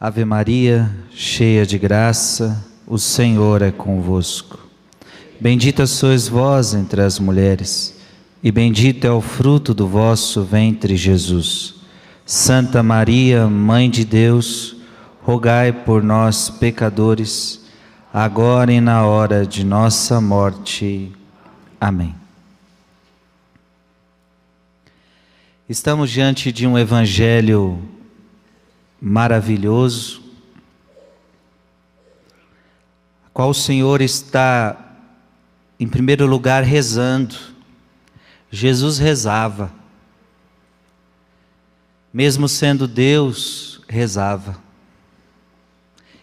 Ave Maria, cheia de graça, o Senhor é convosco. Bendita sois vós entre as mulheres, e bendito é o fruto do vosso ventre, Jesus. Santa Maria, Mãe de Deus, rogai por nós, pecadores, agora e na hora de nossa morte. Amém. Estamos diante de um evangelho maravilhoso, qual o Senhor está, em primeiro lugar, rezando. Jesus rezava, mesmo sendo Deus, rezava.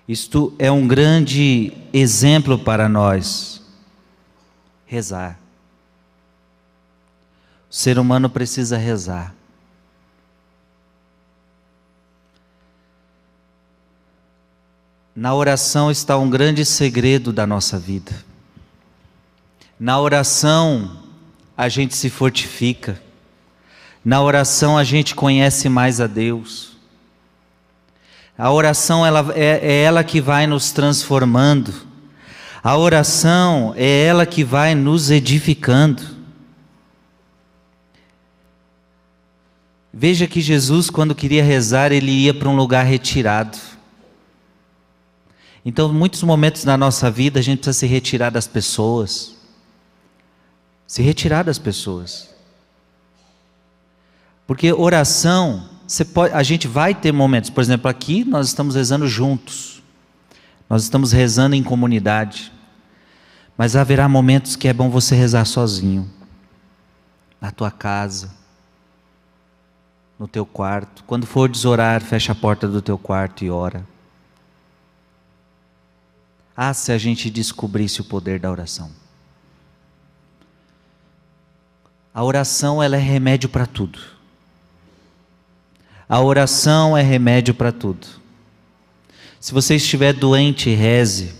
Isto é um grande exemplo para nós. Rezar. O ser humano precisa rezar. Na oração está um grande segredo da nossa vida. Na oração a gente se fortifica. Na oração a gente conhece mais a Deus. A oração ela, é, é ela que vai nos transformando. A oração é ela que vai nos edificando. Veja que Jesus, quando queria rezar, ele ia para um lugar retirado. Então, muitos momentos na nossa vida a gente precisa se retirar das pessoas. Se retirar das pessoas. Porque oração, pode, a gente vai ter momentos, por exemplo, aqui nós estamos rezando juntos. Nós estamos rezando em comunidade. Mas haverá momentos que é bom você rezar sozinho. Na tua casa, no teu quarto. Quando for desorar, fecha a porta do teu quarto e ora. Ah, se a gente descobrisse o poder da oração. A oração ela é remédio para tudo. A oração é remédio para tudo. Se você estiver doente, reze.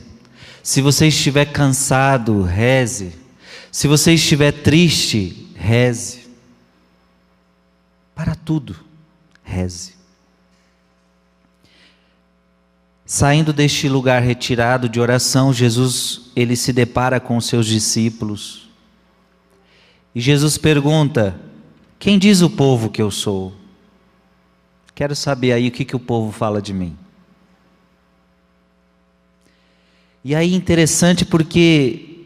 Se você estiver cansado, reze. Se você estiver triste, reze. Para tudo, reze. Saindo deste lugar retirado de oração, Jesus ele se depara com os seus discípulos. E Jesus pergunta: Quem diz o povo que eu sou? Quero saber aí o que, que o povo fala de mim. E aí interessante porque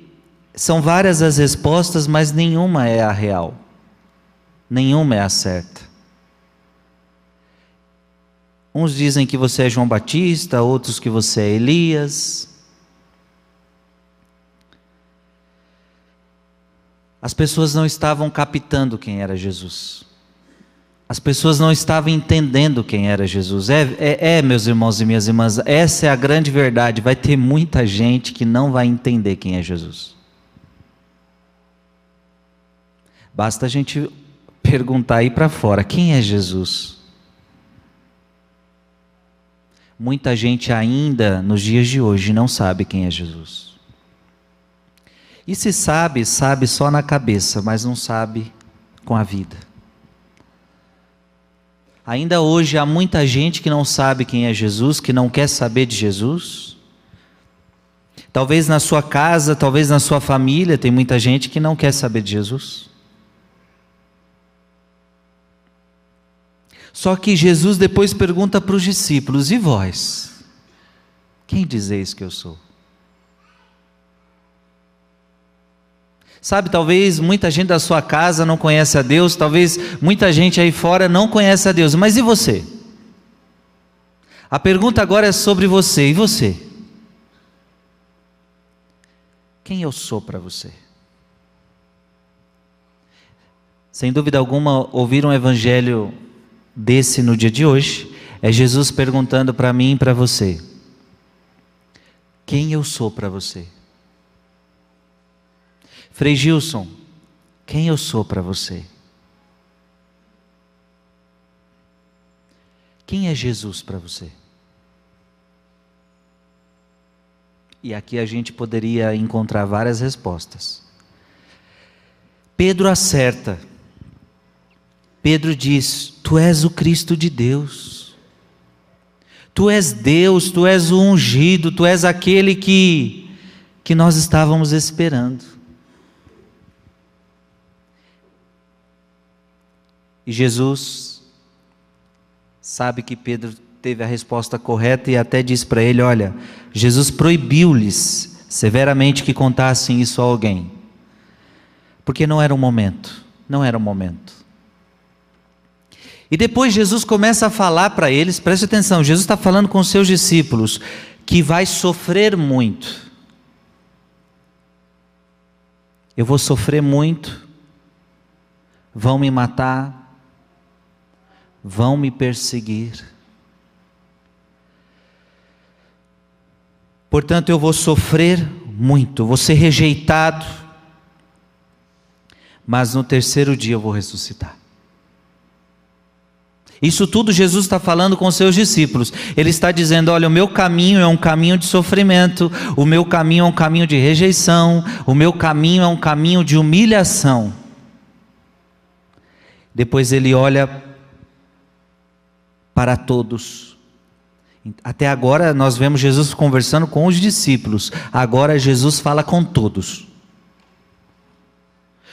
são várias as respostas, mas nenhuma é a real. Nenhuma é a certa. Uns dizem que você é João Batista, outros que você é Elias. As pessoas não estavam captando quem era Jesus. As pessoas não estavam entendendo quem era Jesus. É, é, é, meus irmãos e minhas irmãs, essa é a grande verdade. Vai ter muita gente que não vai entender quem é Jesus. Basta a gente perguntar aí para fora: quem é Jesus? Muita gente ainda, nos dias de hoje, não sabe quem é Jesus. E se sabe, sabe só na cabeça, mas não sabe com a vida. Ainda hoje há muita gente que não sabe quem é Jesus, que não quer saber de Jesus. Talvez na sua casa, talvez na sua família, tem muita gente que não quer saber de Jesus. Só que Jesus depois pergunta para os discípulos: E vós? Quem dizeis que eu sou? Sabe, talvez muita gente da sua casa não conhece a Deus, talvez muita gente aí fora não conhece a Deus, mas e você? A pergunta agora é sobre você, e você? Quem eu sou para você? Sem dúvida alguma, ouvir um evangelho desse no dia de hoje é Jesus perguntando para mim e para você: Quem eu sou para você? Frei Gilson, quem eu sou para você? Quem é Jesus para você? E aqui a gente poderia encontrar várias respostas. Pedro acerta Pedro diz: Tu és o Cristo de Deus. Tu és Deus, tu és o ungido, tu és aquele que, que nós estávamos esperando. E Jesus sabe que Pedro teve a resposta correta e até diz para ele: Olha, Jesus proibiu-lhes severamente que contassem isso a alguém, porque não era o momento, não era o momento. E depois Jesus começa a falar para eles, preste atenção, Jesus está falando com seus discípulos que vai sofrer muito. Eu vou sofrer muito, vão me matar, vão me perseguir. Portanto, eu vou sofrer muito, vou ser rejeitado, mas no terceiro dia eu vou ressuscitar. Isso tudo Jesus está falando com seus discípulos. Ele está dizendo: olha, o meu caminho é um caminho de sofrimento, o meu caminho é um caminho de rejeição, o meu caminho é um caminho de humilhação. Depois ele olha para todos. Até agora nós vemos Jesus conversando com os discípulos, agora Jesus fala com todos.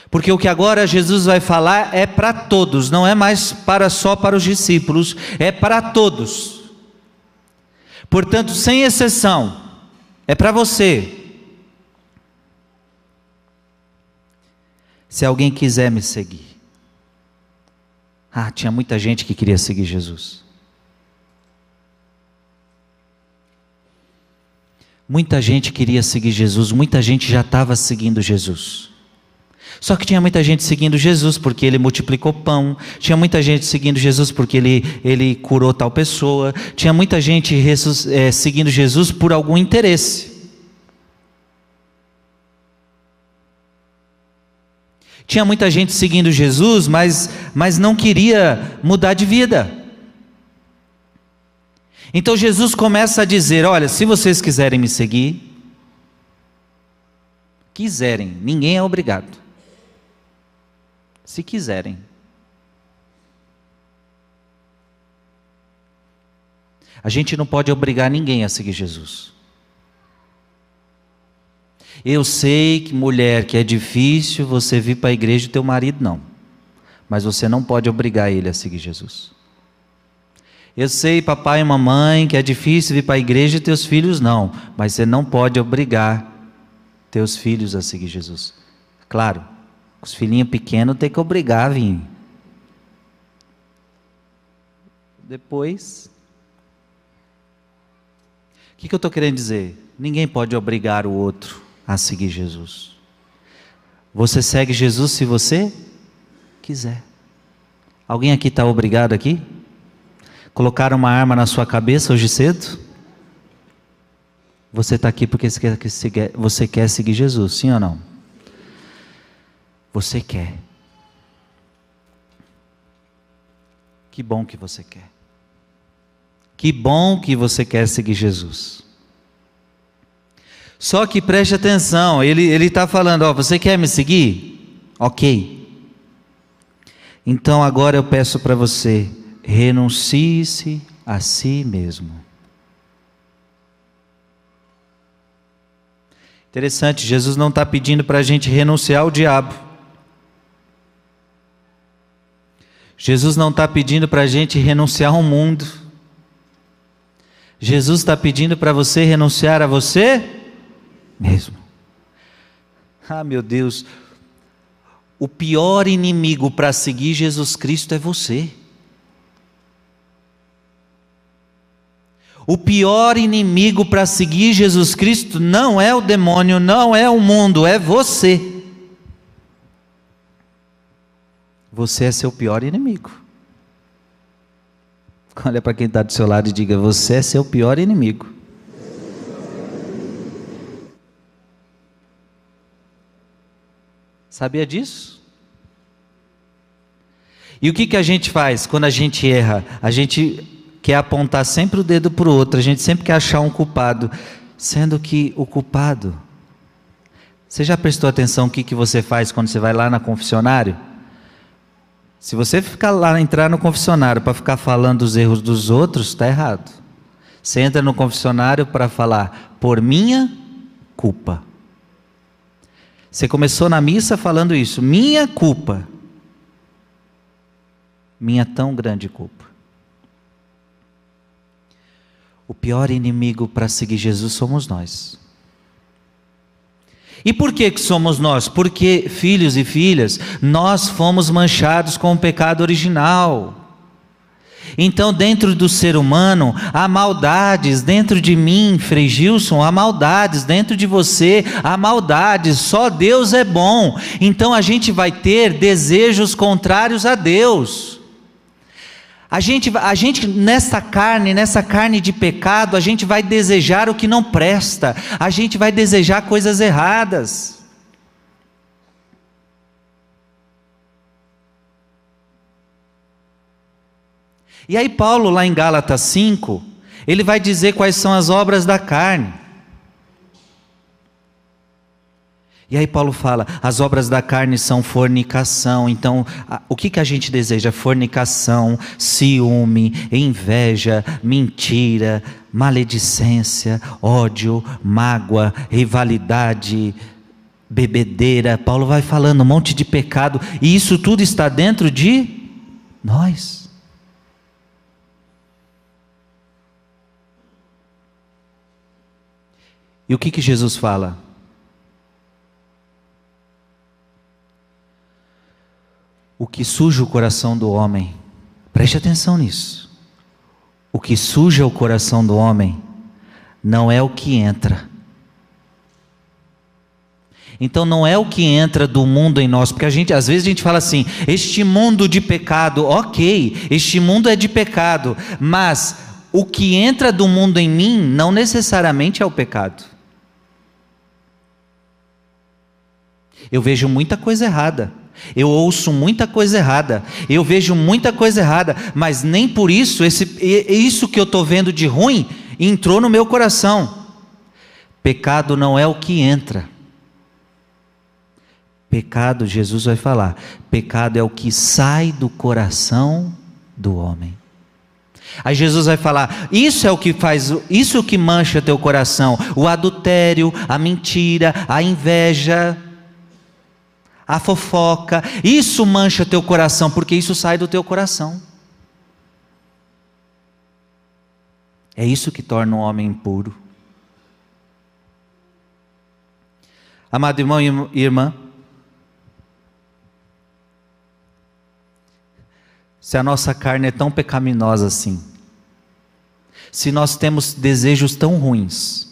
Porque o que agora Jesus vai falar é para todos, não é mais para só para os discípulos, é para todos. Portanto, sem exceção, é para você. Se alguém quiser me seguir. Ah, tinha muita gente que queria seguir Jesus. Muita gente queria seguir Jesus, muita gente já estava seguindo Jesus. Só que tinha muita gente seguindo Jesus porque ele multiplicou pão, tinha muita gente seguindo Jesus porque ele, ele curou tal pessoa, tinha muita gente é, seguindo Jesus por algum interesse. Tinha muita gente seguindo Jesus, mas, mas não queria mudar de vida. Então Jesus começa a dizer: Olha, se vocês quiserem me seguir, quiserem, ninguém é obrigado se quiserem. A gente não pode obrigar ninguém a seguir Jesus. Eu sei que mulher que é difícil você vir para a igreja e teu marido não. Mas você não pode obrigar ele a seguir Jesus. Eu sei, papai e mamãe, que é difícil vir para a igreja e teus filhos não, mas você não pode obrigar teus filhos a seguir Jesus. Claro, os filhinhos pequenos tem que obrigar a vir. Depois. O que, que eu estou querendo dizer? Ninguém pode obrigar o outro a seguir Jesus. Você segue Jesus se você quiser. Alguém aqui está obrigado aqui? Colocaram uma arma na sua cabeça hoje cedo? Você está aqui porque você quer seguir Jesus, sim ou não? Você quer. Que bom que você quer. Que bom que você quer seguir Jesus. Só que preste atenção, ele está falando: ó, você quer me seguir? Ok. Então agora eu peço para você, renuncie-se a si mesmo. Interessante, Jesus não está pedindo para a gente renunciar ao diabo. Jesus não está pedindo para a gente renunciar ao mundo. Jesus está pedindo para você renunciar a você mesmo. Ah, meu Deus, o pior inimigo para seguir Jesus Cristo é você. O pior inimigo para seguir Jesus Cristo não é o demônio, não é o mundo, é você. Você é seu pior inimigo. Olha para quem está do seu lado e diga: Você é seu pior inimigo. Sabia disso? E o que, que a gente faz quando a gente erra? A gente quer apontar sempre o dedo para o outro, a gente sempre quer achar um culpado, sendo que o culpado. Você já prestou atenção o que, que você faz quando você vai lá na confessionário? Se você ficar lá, entrar no confessionário para ficar falando dos erros dos outros, está errado. Você entra no confessionário para falar por minha culpa. Você começou na missa falando isso, minha culpa. Minha tão grande culpa. O pior inimigo para seguir Jesus somos nós. E por que, que somos nós? Porque, filhos e filhas, nós fomos manchados com o pecado original. Então, dentro do ser humano, há maldades, dentro de mim, Frei Gilson, há maldades, dentro de você, há maldades, só Deus é bom. Então, a gente vai ter desejos contrários a Deus. A gente, a gente, nessa carne, nessa carne de pecado, a gente vai desejar o que não presta, a gente vai desejar coisas erradas. E aí, Paulo, lá em Gálatas 5, ele vai dizer quais são as obras da carne. E aí Paulo fala, as obras da carne são fornicação. Então, o que, que a gente deseja? Fornicação, ciúme, inveja, mentira, maledicência, ódio, mágoa, rivalidade, bebedeira. Paulo vai falando um monte de pecado, e isso tudo está dentro de nós. E o que, que Jesus fala? O que suja o coração do homem, preste atenção nisso. O que suja o coração do homem não é o que entra. Então não é o que entra do mundo em nós, porque a gente às vezes a gente fala assim: este mundo de pecado, ok, este mundo é de pecado, mas o que entra do mundo em mim não necessariamente é o pecado. Eu vejo muita coisa errada. Eu ouço muita coisa errada. Eu vejo muita coisa errada. Mas nem por isso, esse, isso que eu estou vendo de ruim entrou no meu coração. Pecado não é o que entra. Pecado, Jesus vai falar, pecado é o que sai do coração do homem. Aí Jesus vai falar: isso é o que faz, isso é o que mancha teu coração, o adultério, a mentira, a inveja, a fofoca, isso mancha teu coração, porque isso sai do teu coração. É isso que torna um homem impuro. Amado irmão e irmã, se a nossa carne é tão pecaminosa assim, se nós temos desejos tão ruins,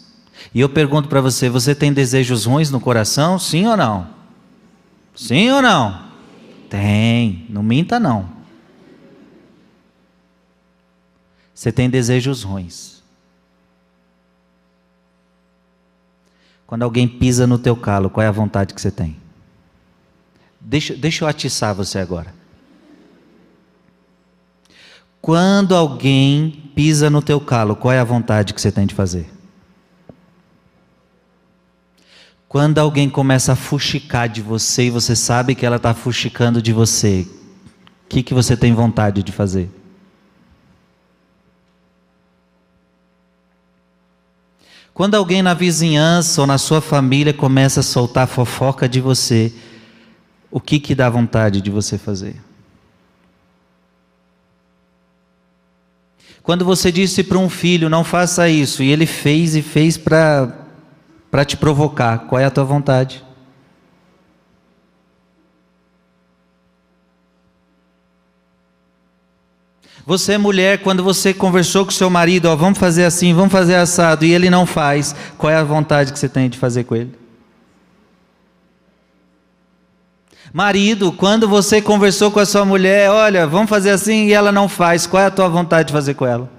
e eu pergunto para você: você tem desejos ruins no coração? Sim ou não? Sim ou não? Tem, não minta não. Você tem desejos ruins. Quando alguém pisa no teu calo, qual é a vontade que você tem? Deixa, deixa eu atiçar você agora. Quando alguém pisa no teu calo, qual é a vontade que você tem de fazer? Quando alguém começa a fuxicar de você e você sabe que ela está fuxicando de você, o que, que você tem vontade de fazer? Quando alguém na vizinhança ou na sua família começa a soltar fofoca de você, o que que dá vontade de você fazer? Quando você disse para um filho, não faça isso, e ele fez e fez para para te provocar. Qual é a tua vontade? Você é mulher, quando você conversou com seu marido, ó, vamos fazer assim, vamos fazer assado, e ele não faz, qual é a vontade que você tem de fazer com ele? Marido, quando você conversou com a sua mulher, olha, vamos fazer assim, e ela não faz, qual é a tua vontade de fazer com ela?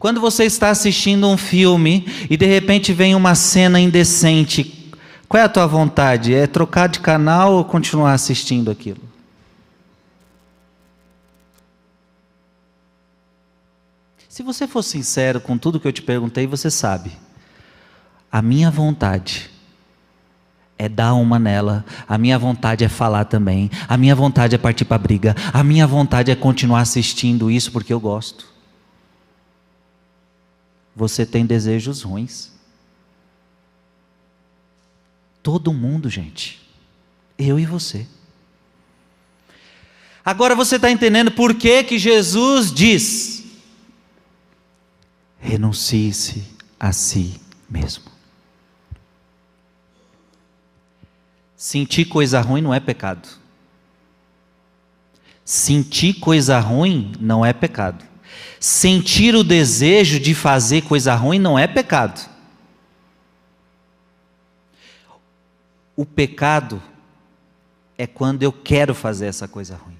Quando você está assistindo um filme e de repente vem uma cena indecente, qual é a tua vontade? É trocar de canal ou continuar assistindo aquilo? Se você for sincero com tudo que eu te perguntei, você sabe. A minha vontade é dar uma nela. A minha vontade é falar também. A minha vontade é partir para briga. A minha vontade é continuar assistindo isso porque eu gosto. Você tem desejos ruins. Todo mundo, gente. Eu e você. Agora você está entendendo por que, que Jesus diz: renuncie-se a si mesmo. Sentir coisa ruim não é pecado. Sentir coisa ruim não é pecado. Sentir o desejo de fazer coisa ruim não é pecado. O pecado é quando eu quero fazer essa coisa ruim.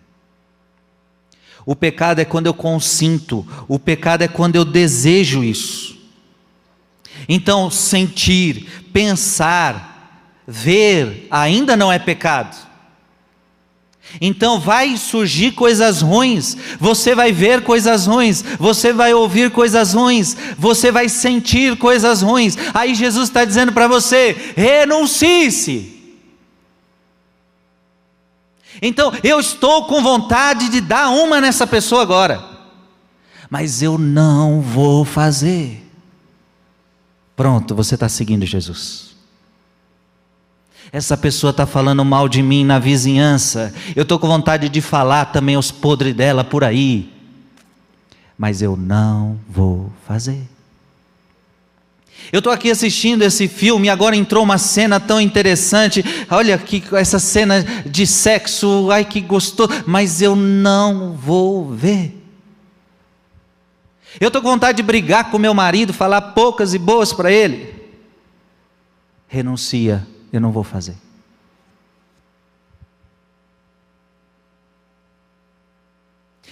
O pecado é quando eu consinto, o pecado é quando eu desejo isso. Então, sentir, pensar, ver ainda não é pecado. Então vai surgir coisas ruins, você vai ver coisas ruins, você vai ouvir coisas ruins, você vai sentir coisas ruins. Aí Jesus está dizendo para você: renuncie-se. Então eu estou com vontade de dar uma nessa pessoa agora, mas eu não vou fazer. Pronto, você está seguindo Jesus. Essa pessoa está falando mal de mim na vizinhança. Eu estou com vontade de falar também os podres dela por aí. Mas eu não vou fazer. Eu estou aqui assistindo esse filme e agora entrou uma cena tão interessante. Olha que essa cena de sexo, ai que gostoso, mas eu não vou ver. Eu estou com vontade de brigar com meu marido, falar poucas e boas para ele. Renuncia eu não vou fazer.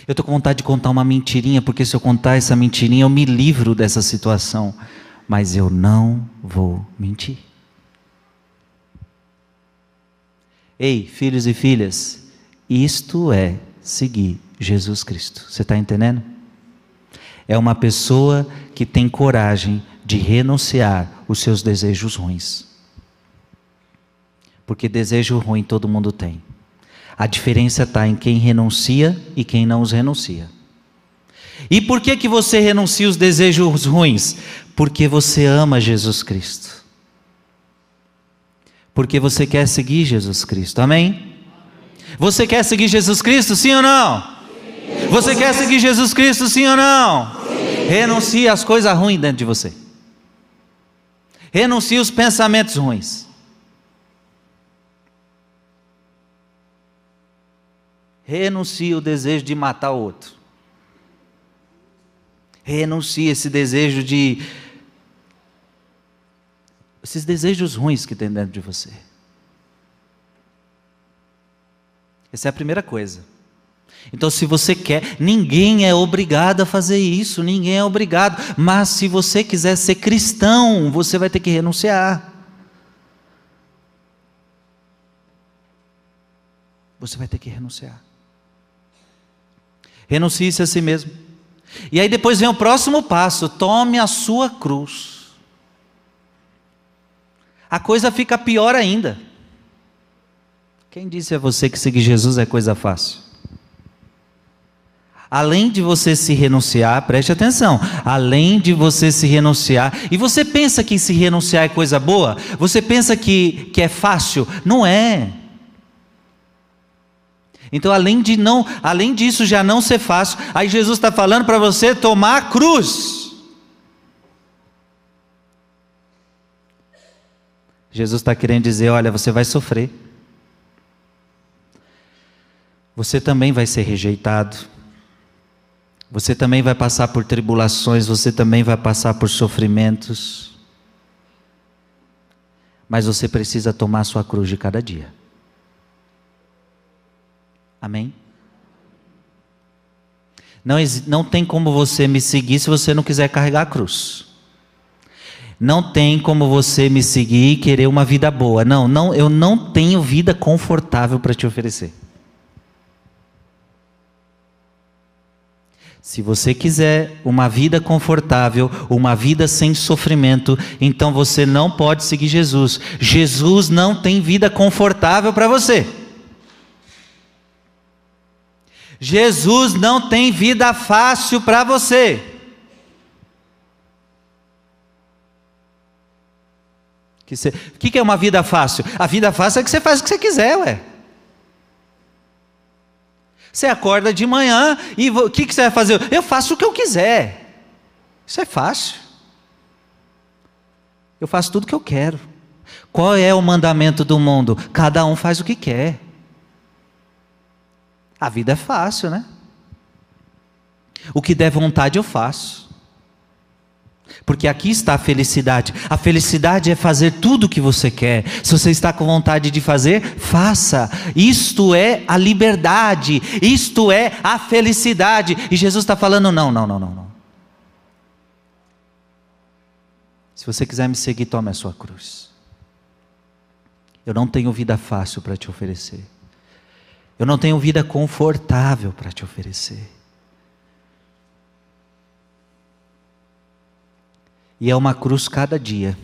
Eu estou com vontade de contar uma mentirinha, porque se eu contar essa mentirinha, eu me livro dessa situação. Mas eu não vou mentir. Ei, filhos e filhas, isto é seguir Jesus Cristo. Você está entendendo? É uma pessoa que tem coragem de renunciar os seus desejos ruins porque desejo ruim todo mundo tem. A diferença está em quem renuncia e quem não os renuncia. E por que, que você renuncia os desejos ruins? Porque você ama Jesus Cristo. Porque você quer seguir Jesus Cristo. Amém? Você quer seguir Jesus Cristo, sim ou não? Você quer seguir Jesus Cristo, sim ou não? Renuncie às coisas ruins dentro de você. Renuncie os pensamentos ruins. Renuncie o desejo de matar o outro. Renuncie esse desejo de. esses desejos ruins que tem dentro de você. Essa é a primeira coisa. Então, se você quer, ninguém é obrigado a fazer isso, ninguém é obrigado. Mas se você quiser ser cristão, você vai ter que renunciar. Você vai ter que renunciar. Renuncie-se a si mesmo. E aí depois vem o próximo passo: tome a sua cruz. A coisa fica pior ainda. Quem disse a você que seguir Jesus é coisa fácil? Além de você se renunciar, preste atenção, além de você se renunciar, e você pensa que se renunciar é coisa boa? Você pensa que, que é fácil? Não é. Então, além de não, além disso já não ser fácil, aí Jesus está falando para você tomar a cruz. Jesus está querendo dizer: olha, você vai sofrer. Você também vai ser rejeitado. Você também vai passar por tribulações, você também vai passar por sofrimentos. Mas você precisa tomar a sua cruz de cada dia. Amém? Não, não tem como você me seguir se você não quiser carregar a cruz. Não tem como você me seguir e querer uma vida boa. Não, não, eu não tenho vida confortável para te oferecer. Se você quiser uma vida confortável, uma vida sem sofrimento, então você não pode seguir Jesus. Jesus não tem vida confortável para você. Jesus não tem vida fácil para você. O que, que é uma vida fácil? A vida fácil é que você faz o que você quiser, ué. Você acorda de manhã e o que, que você vai fazer? Eu faço o que eu quiser. Isso é fácil. Eu faço tudo o que eu quero. Qual é o mandamento do mundo? Cada um faz o que quer. A vida é fácil, né? O que der vontade eu faço. Porque aqui está a felicidade. A felicidade é fazer tudo o que você quer. Se você está com vontade de fazer, faça. Isto é a liberdade. Isto é a felicidade. E Jesus está falando: não, não, não, não, não. Se você quiser me seguir, tome a sua cruz. Eu não tenho vida fácil para te oferecer. Eu não tenho vida confortável para te oferecer. E é uma cruz cada dia.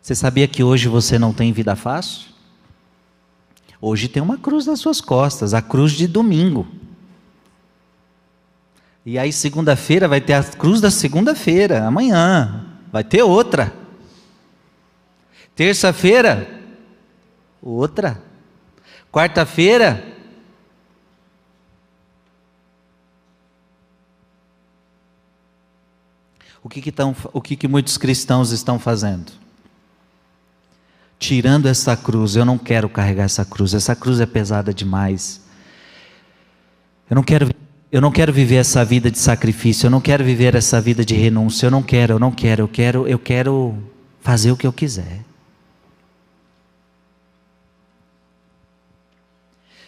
Você sabia que hoje você não tem vida fácil? Hoje tem uma cruz nas suas costas, a cruz de domingo. E aí, segunda-feira, vai ter a cruz da segunda-feira, amanhã, vai ter outra. Terça-feira, outra. Quarta-feira, o que, que, tão, o que, que muitos cristãos estão fazendo? Tirando essa cruz, eu não quero carregar essa cruz, essa cruz é pesada demais. Eu não quero, eu não quero viver essa vida de sacrifício, eu não quero viver essa vida de renúncia, eu não quero, eu não quero, eu quero, eu quero fazer o que eu quiser.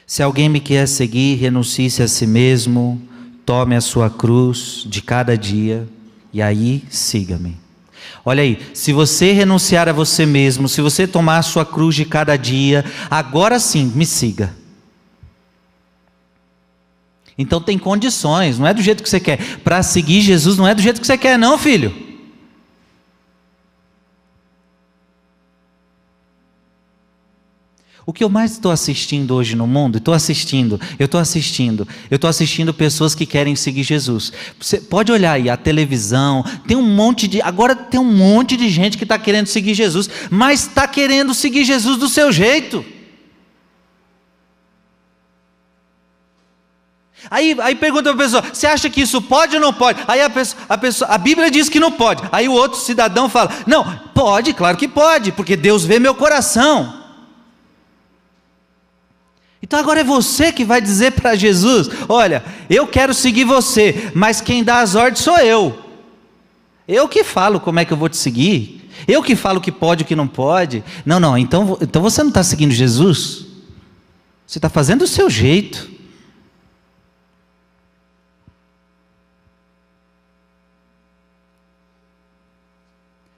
Se alguém me quer seguir, renuncie-se a si mesmo, tome a sua cruz de cada dia e aí, siga-me. Olha aí, se você renunciar a você mesmo, se você tomar a sua cruz de cada dia, agora sim, me siga. Então tem condições, não é do jeito que você quer. Para seguir Jesus não é do jeito que você quer, não, filho. O que eu mais estou assistindo hoje no mundo, estou assistindo, eu estou assistindo, eu estou assistindo pessoas que querem seguir Jesus. Você pode olhar aí a televisão, tem um monte de, agora tem um monte de gente que está querendo seguir Jesus, mas está querendo seguir Jesus do seu jeito. Aí, aí pergunta para a pessoa: você acha que isso pode ou não pode? Aí a pessoa, a pessoa, a Bíblia diz que não pode. Aí o outro cidadão fala: não, pode, claro que pode, porque Deus vê meu coração. Então agora é você que vai dizer para Jesus: olha, eu quero seguir você, mas quem dá as ordens sou eu. Eu que falo como é que eu vou te seguir. Eu que falo o que pode e o que não pode. Não, não, então, então você não está seguindo Jesus. Você está fazendo o seu jeito.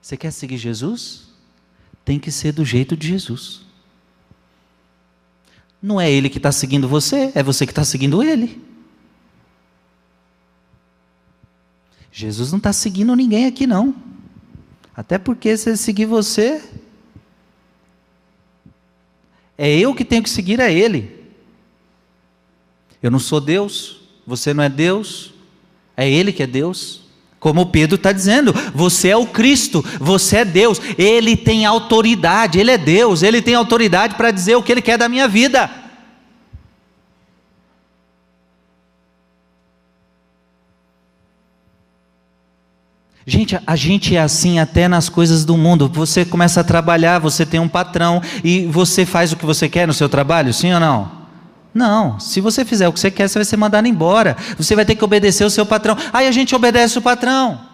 Você quer seguir Jesus? Tem que ser do jeito de Jesus. Não é ele que está seguindo você, é você que está seguindo ele. Jesus não está seguindo ninguém aqui, não. Até porque se ele seguir você, é eu que tenho que seguir a ele. Eu não sou Deus, você não é Deus, é ele que é Deus. Como Pedro está dizendo, você é o Cristo, você é Deus, Ele tem autoridade, Ele é Deus, Ele tem autoridade para dizer o que Ele quer da minha vida. Gente, a gente é assim até nas coisas do mundo. Você começa a trabalhar, você tem um patrão e você faz o que você quer no seu trabalho, sim ou não? Não, se você fizer o que você quer, você vai ser mandado embora. Você vai ter que obedecer o seu patrão. Aí a gente obedece o patrão.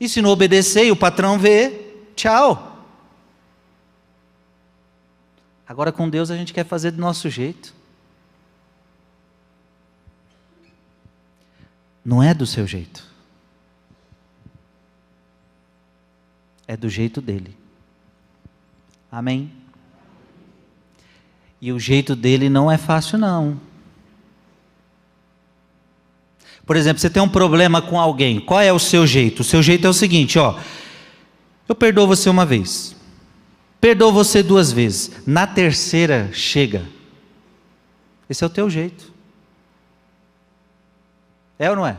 E se não obedecer e o patrão vê, tchau. Agora com Deus a gente quer fazer do nosso jeito. Não é do seu jeito. É do jeito dele. Amém? E o jeito dele não é fácil, não. Por exemplo, você tem um problema com alguém, qual é o seu jeito? O seu jeito é o seguinte, ó. Eu perdoo você uma vez. Perdoo você duas vezes. Na terceira, chega. Esse é o teu jeito. É ou não é?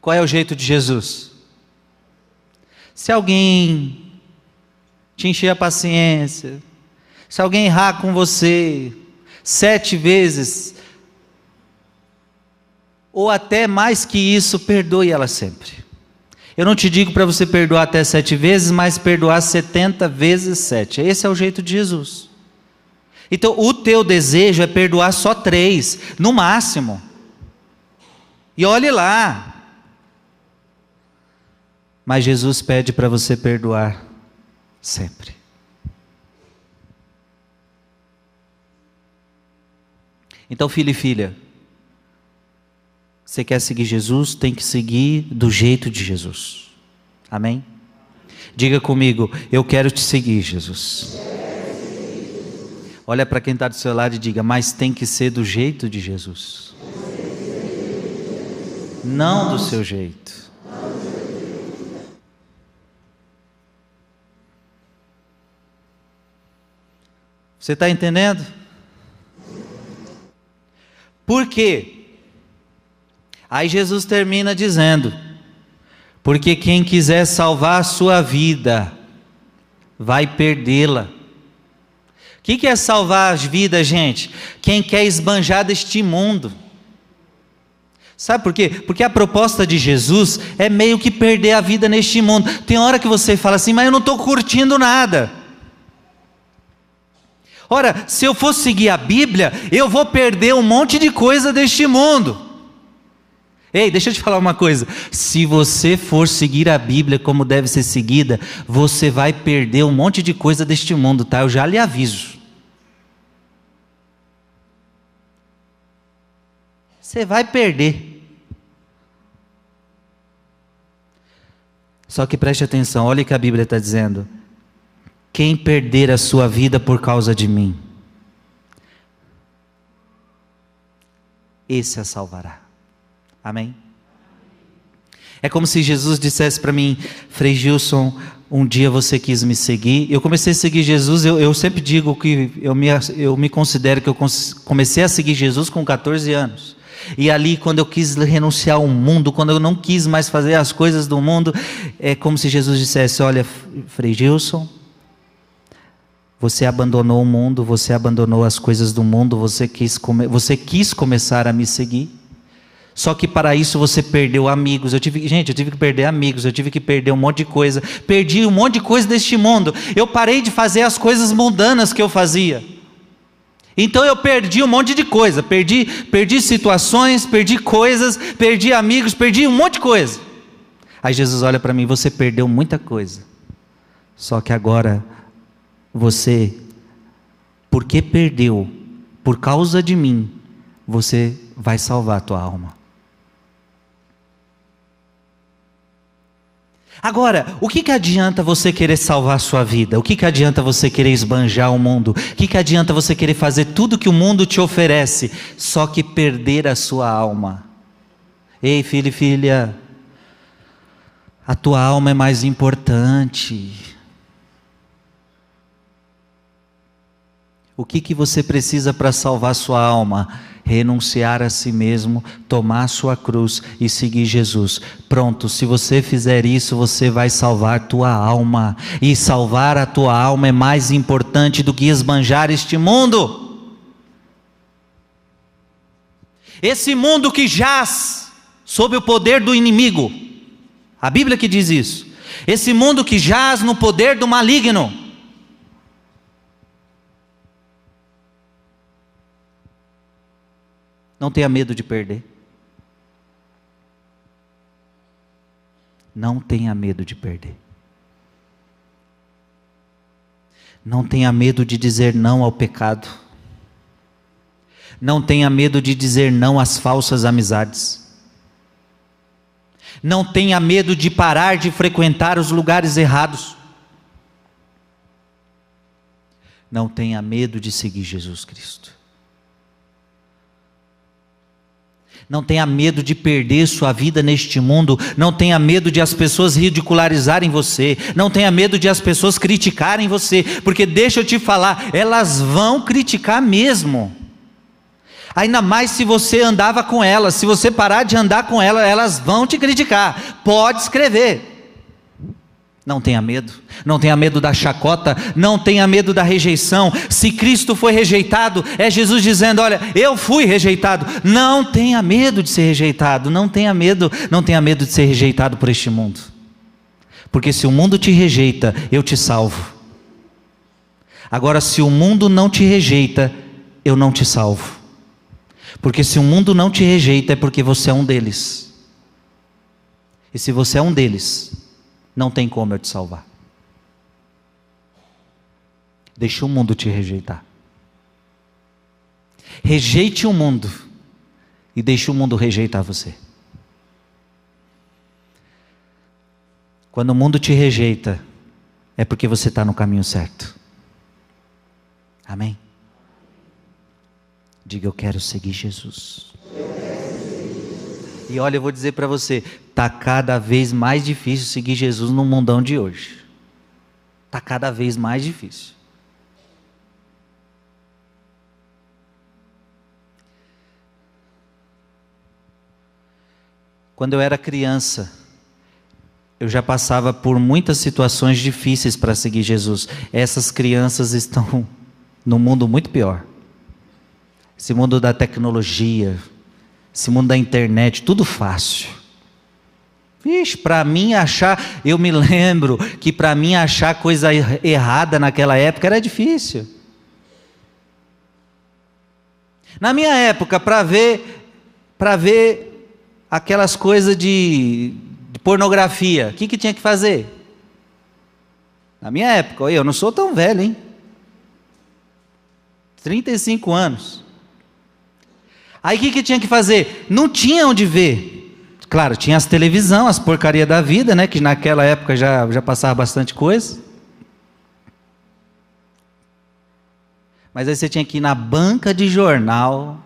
Qual é o jeito de Jesus? Se alguém te encher a paciência, se alguém errar com você sete vezes, ou até mais que isso, perdoe ela sempre. Eu não te digo para você perdoar até sete vezes, mas perdoar setenta vezes sete. Esse é o jeito de Jesus. Então, o teu desejo é perdoar só três, no máximo. E olhe lá. Mas Jesus pede para você perdoar sempre. Então, filho e filha, você quer seguir Jesus, tem que seguir do jeito de Jesus. Amém? Diga comigo, eu quero te seguir, Jesus. Olha para quem está do seu lado e diga, mas tem que ser do jeito de Jesus. Não do seu jeito. Você está entendendo? Por quê? Aí Jesus termina dizendo: Porque quem quiser salvar a sua vida, vai perdê-la. O que, que é salvar as vidas, gente? Quem quer esbanjar deste mundo. Sabe por quê? Porque a proposta de Jesus é meio que perder a vida neste mundo. Tem hora que você fala assim, mas eu não estou curtindo nada. Ora, se eu for seguir a Bíblia, eu vou perder um monte de coisa deste mundo. Ei, deixa eu te falar uma coisa. Se você for seguir a Bíblia como deve ser seguida, você vai perder um monte de coisa deste mundo, tá? Eu já lhe aviso. Você vai perder. Só que preste atenção, olha o que a Bíblia está dizendo. Quem perder a sua vida por causa de mim, esse a salvará. Amém? É como se Jesus dissesse para mim, Frei Gilson, um dia você quis me seguir. Eu comecei a seguir Jesus, eu, eu sempre digo que eu me, eu me considero que eu comecei a seguir Jesus com 14 anos. E ali, quando eu quis renunciar ao mundo, quando eu não quis mais fazer as coisas do mundo, é como se Jesus dissesse: Olha, Frei Gilson, você abandonou o mundo, você abandonou as coisas do mundo, você quis, come você quis começar a me seguir. Só que para isso você perdeu amigos. Eu tive, gente, eu tive que perder amigos, eu tive que perder um monte de coisa. Perdi um monte de coisa deste mundo. Eu parei de fazer as coisas mundanas que eu fazia. Então eu perdi um monte de coisa, perdi, perdi situações, perdi coisas, perdi amigos, perdi um monte de coisa. Aí Jesus olha para mim, você perdeu muita coisa. Só que agora você porque perdeu por causa de mim, você vai salvar a tua alma. Agora, o que, que adianta você querer salvar a sua vida? O que, que adianta você querer esbanjar o mundo? O que, que adianta você querer fazer tudo que o mundo te oferece, só que perder a sua alma? Ei, filho e filha, a tua alma é mais importante. O que, que você precisa para salvar sua alma? renunciar a si mesmo, tomar sua cruz e seguir Jesus. Pronto, se você fizer isso, você vai salvar tua alma. E salvar a tua alma é mais importante do que esbanjar este mundo. Esse mundo que jaz sob o poder do inimigo. A Bíblia que diz isso. Esse mundo que jaz no poder do maligno. Não tenha medo de perder. Não tenha medo de perder. Não tenha medo de dizer não ao pecado. Não tenha medo de dizer não às falsas amizades. Não tenha medo de parar de frequentar os lugares errados. Não tenha medo de seguir Jesus Cristo. Não tenha medo de perder sua vida neste mundo. Não tenha medo de as pessoas ridicularizarem você. Não tenha medo de as pessoas criticarem você. Porque deixa eu te falar, elas vão criticar mesmo. Ainda mais se você andava com elas. Se você parar de andar com elas, elas vão te criticar. Pode escrever. Não tenha medo, não tenha medo da chacota, não tenha medo da rejeição. Se Cristo foi rejeitado, é Jesus dizendo: Olha, eu fui rejeitado. Não tenha medo de ser rejeitado, não tenha medo, não tenha medo de ser rejeitado por este mundo. Porque se o mundo te rejeita, eu te salvo. Agora, se o mundo não te rejeita, eu não te salvo. Porque se o mundo não te rejeita, é porque você é um deles. E se você é um deles, não tem como eu te salvar. Deixe o mundo te rejeitar. Rejeite o mundo e deixe o mundo rejeitar você. Quando o mundo te rejeita, é porque você está no caminho certo. Amém? Diga, eu quero seguir Jesus. E olha, eu vou dizer para você, tá cada vez mais difícil seguir Jesus no mundão de hoje. Tá cada vez mais difícil. Quando eu era criança, eu já passava por muitas situações difíceis para seguir Jesus. Essas crianças estão num mundo muito pior. Esse mundo da tecnologia, esse mundo da internet, tudo fácil. Vixe, para mim achar, eu me lembro que para mim achar coisa errada naquela época era difícil. Na minha época, para ver, para ver aquelas coisas de, de pornografia, o que, que tinha que fazer? Na minha época, eu não sou tão velho, hein? 35 anos. Aí o que, que tinha que fazer? Não tinha onde ver. Claro, tinha as televisão, as porcarias da vida, né? Que naquela época já, já passava bastante coisa. Mas aí você tinha que ir na banca de jornal.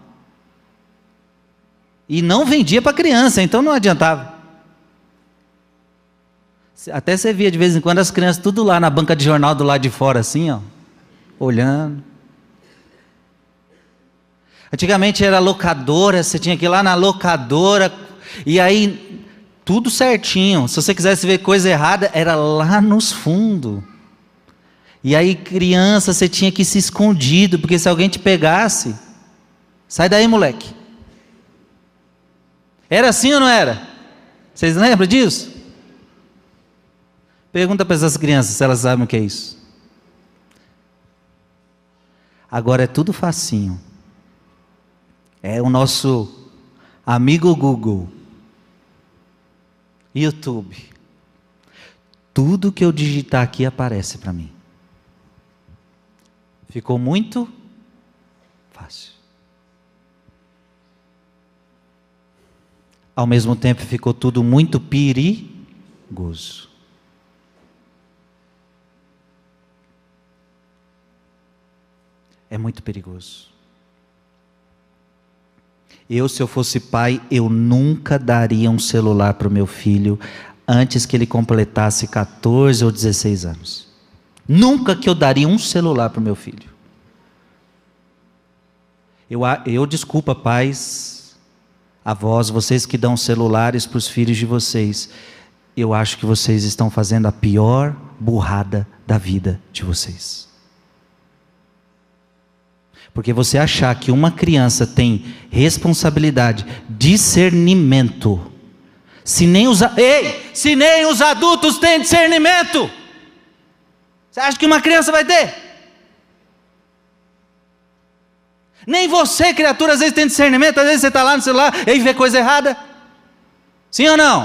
E não vendia para criança, então não adiantava. Até você via de vez em quando as crianças tudo lá na banca de jornal do lado de fora, assim, ó, olhando. Antigamente era locadora, você tinha que ir lá na locadora, e aí tudo certinho. Se você quisesse ver coisa errada, era lá nos fundos. E aí, criança, você tinha que ir se escondido, porque se alguém te pegasse, sai daí, moleque. Era assim ou não era? Vocês lembram disso? Pergunta para essas crianças se elas sabem o que é isso. Agora é tudo facinho. É o nosso amigo Google, YouTube. Tudo que eu digitar aqui aparece para mim. Ficou muito fácil. Ao mesmo tempo ficou tudo muito perigoso. É muito perigoso. Eu, se eu fosse pai, eu nunca daria um celular para o meu filho antes que ele completasse 14 ou 16 anos. Nunca que eu daria um celular para o meu filho. Eu, eu desculpa, pais, avós, vocês que dão celulares para os filhos de vocês. Eu acho que vocês estão fazendo a pior burrada da vida de vocês. Porque você achar que uma criança tem responsabilidade, discernimento, se nem os, ei, se nem os adultos têm discernimento, você acha que uma criança vai ter? Nem você, criatura, às vezes tem discernimento, às vezes você está lá no celular e vê coisa errada. Sim ou não?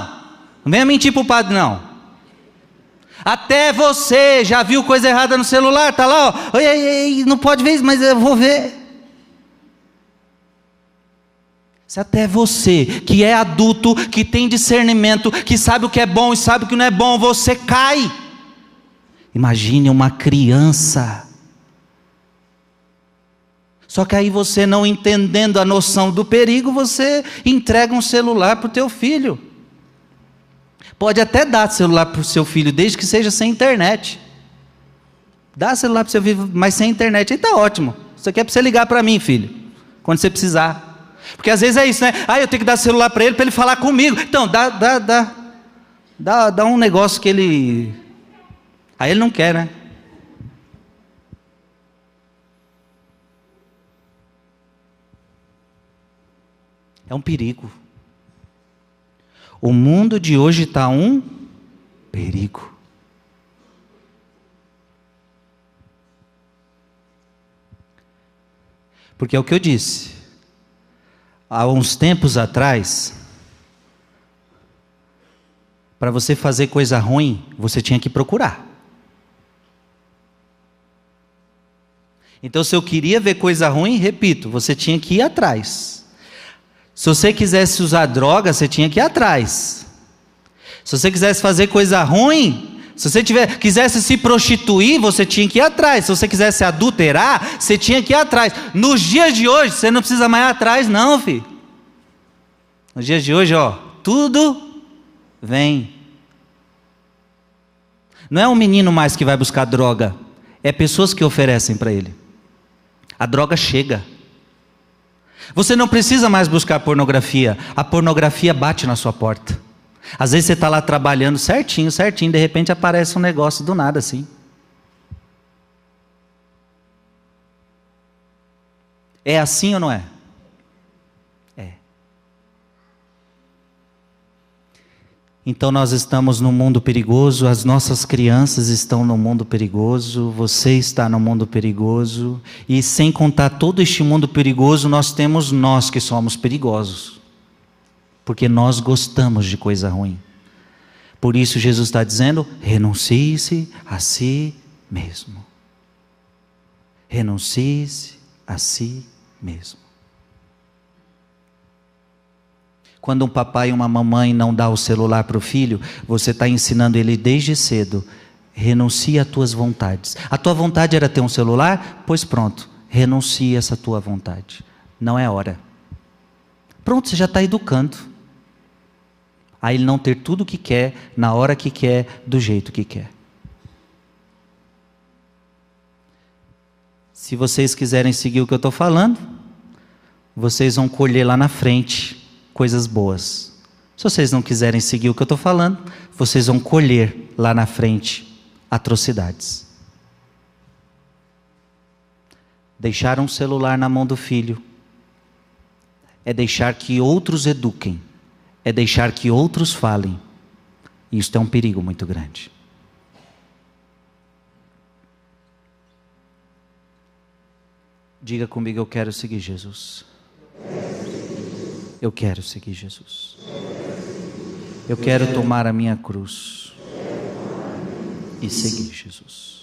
Não venha mentir para o padre, não. Até você já viu coisa errada no celular, tá lá, ó. Oi, oi, oi, não pode ver mas eu vou ver. Se até você, que é adulto, que tem discernimento, que sabe o que é bom e sabe o que não é bom, você cai. Imagine uma criança. Só que aí você não entendendo a noção do perigo, você entrega um celular para o teu filho. Pode até dar celular para o seu filho, desde que seja sem internet. Dá celular para o seu filho, mas sem internet, aí está ótimo. Isso aqui é para você ligar para mim, filho, quando você precisar. Porque às vezes é isso, né? Ah, eu tenho que dar celular para ele para ele falar comigo. Então, dá, dá, dá, dá, dá um negócio que ele. Aí ele não quer, né? É um perigo. O mundo de hoje está um perigo. Porque é o que eu disse. Há uns tempos atrás, para você fazer coisa ruim, você tinha que procurar. Então, se eu queria ver coisa ruim, repito, você tinha que ir atrás. Se você quisesse usar droga, você tinha que ir atrás. Se você quisesse fazer coisa ruim, se você tiver, quisesse se prostituir, você tinha que ir atrás. Se você quisesse adulterar, você tinha que ir atrás. Nos dias de hoje, você não precisa mais ir atrás, não, filho. Nos dias de hoje, ó, tudo vem. Não é um menino mais que vai buscar droga, é pessoas que oferecem para ele. A droga chega. Você não precisa mais buscar pornografia, a pornografia bate na sua porta. Às vezes você está lá trabalhando certinho, certinho, de repente aparece um negócio do nada assim. É assim ou não é? Então nós estamos num mundo perigoso, as nossas crianças estão no mundo perigoso, você está no mundo perigoso, e sem contar todo este mundo perigoso, nós temos nós que somos perigosos, porque nós gostamos de coisa ruim. Por isso Jesus está dizendo: renuncie-se a si mesmo. Renuncie-se a si mesmo. Quando um papai e uma mamãe não dá o celular para o filho, você está ensinando ele desde cedo. Renuncia às tuas vontades. A tua vontade era ter um celular? Pois pronto, renuncia essa tua vontade. Não é hora. Pronto, você já está educando. A ele não ter tudo o que quer, na hora que quer, do jeito que quer. Se vocês quiserem seguir o que eu estou falando, vocês vão colher lá na frente coisas boas. Se vocês não quiserem seguir o que eu estou falando, vocês vão colher lá na frente atrocidades. Deixar um celular na mão do filho é deixar que outros eduquem, é deixar que outros falem. Isso é um perigo muito grande. Diga comigo, eu quero seguir Jesus. Eu quero seguir Jesus. Eu quero tomar a minha cruz e seguir Jesus.